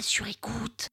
sur écoute.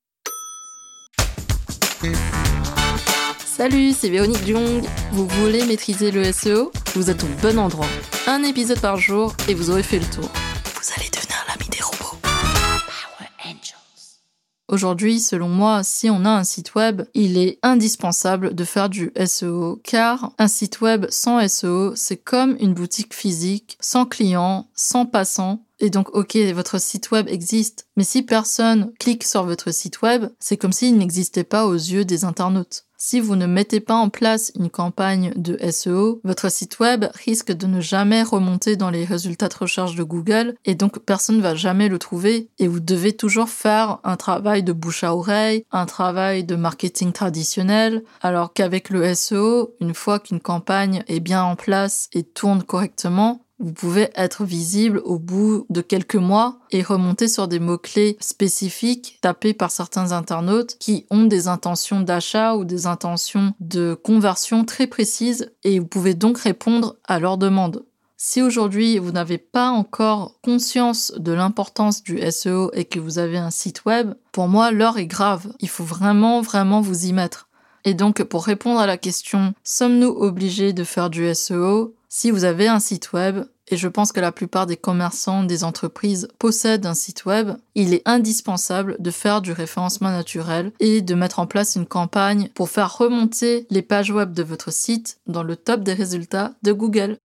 Salut, c'est Véronique Jung. Vous voulez maîtriser le SEO Vous êtes au bon endroit. Un épisode par jour et vous aurez fait le tour. Vous allez devenir l'ami des robots. Power Angels. Aujourd'hui, selon moi, si on a un site web, il est indispensable de faire du SEO car un site web sans SEO, c'est comme une boutique physique, sans clients, sans passants. Et donc, ok, votre site web existe, mais si personne clique sur votre site web, c'est comme s'il n'existait pas aux yeux des internautes. Si vous ne mettez pas en place une campagne de SEO, votre site web risque de ne jamais remonter dans les résultats de recherche de Google et donc personne ne va jamais le trouver et vous devez toujours faire un travail de bouche à oreille, un travail de marketing traditionnel, alors qu'avec le SEO, une fois qu'une campagne est bien en place et tourne correctement, vous pouvez être visible au bout de quelques mois et remonter sur des mots-clés spécifiques tapés par certains internautes qui ont des intentions d'achat ou des intentions de conversion très précises et vous pouvez donc répondre à leurs demandes. Si aujourd'hui vous n'avez pas encore conscience de l'importance du SEO et que vous avez un site web, pour moi l'heure est grave. Il faut vraiment vraiment vous y mettre. Et donc pour répondre à la question sommes-nous obligés de faire du SEO si vous avez un site web, et je pense que la plupart des commerçants, des entreprises possèdent un site web, il est indispensable de faire du référencement naturel et de mettre en place une campagne pour faire remonter les pages web de votre site dans le top des résultats de Google.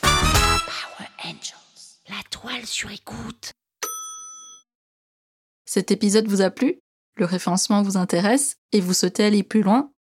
Power Angels. La toile sur écoute. Cet épisode vous a plu? Le référencement vous intéresse? Et vous souhaitez aller plus loin?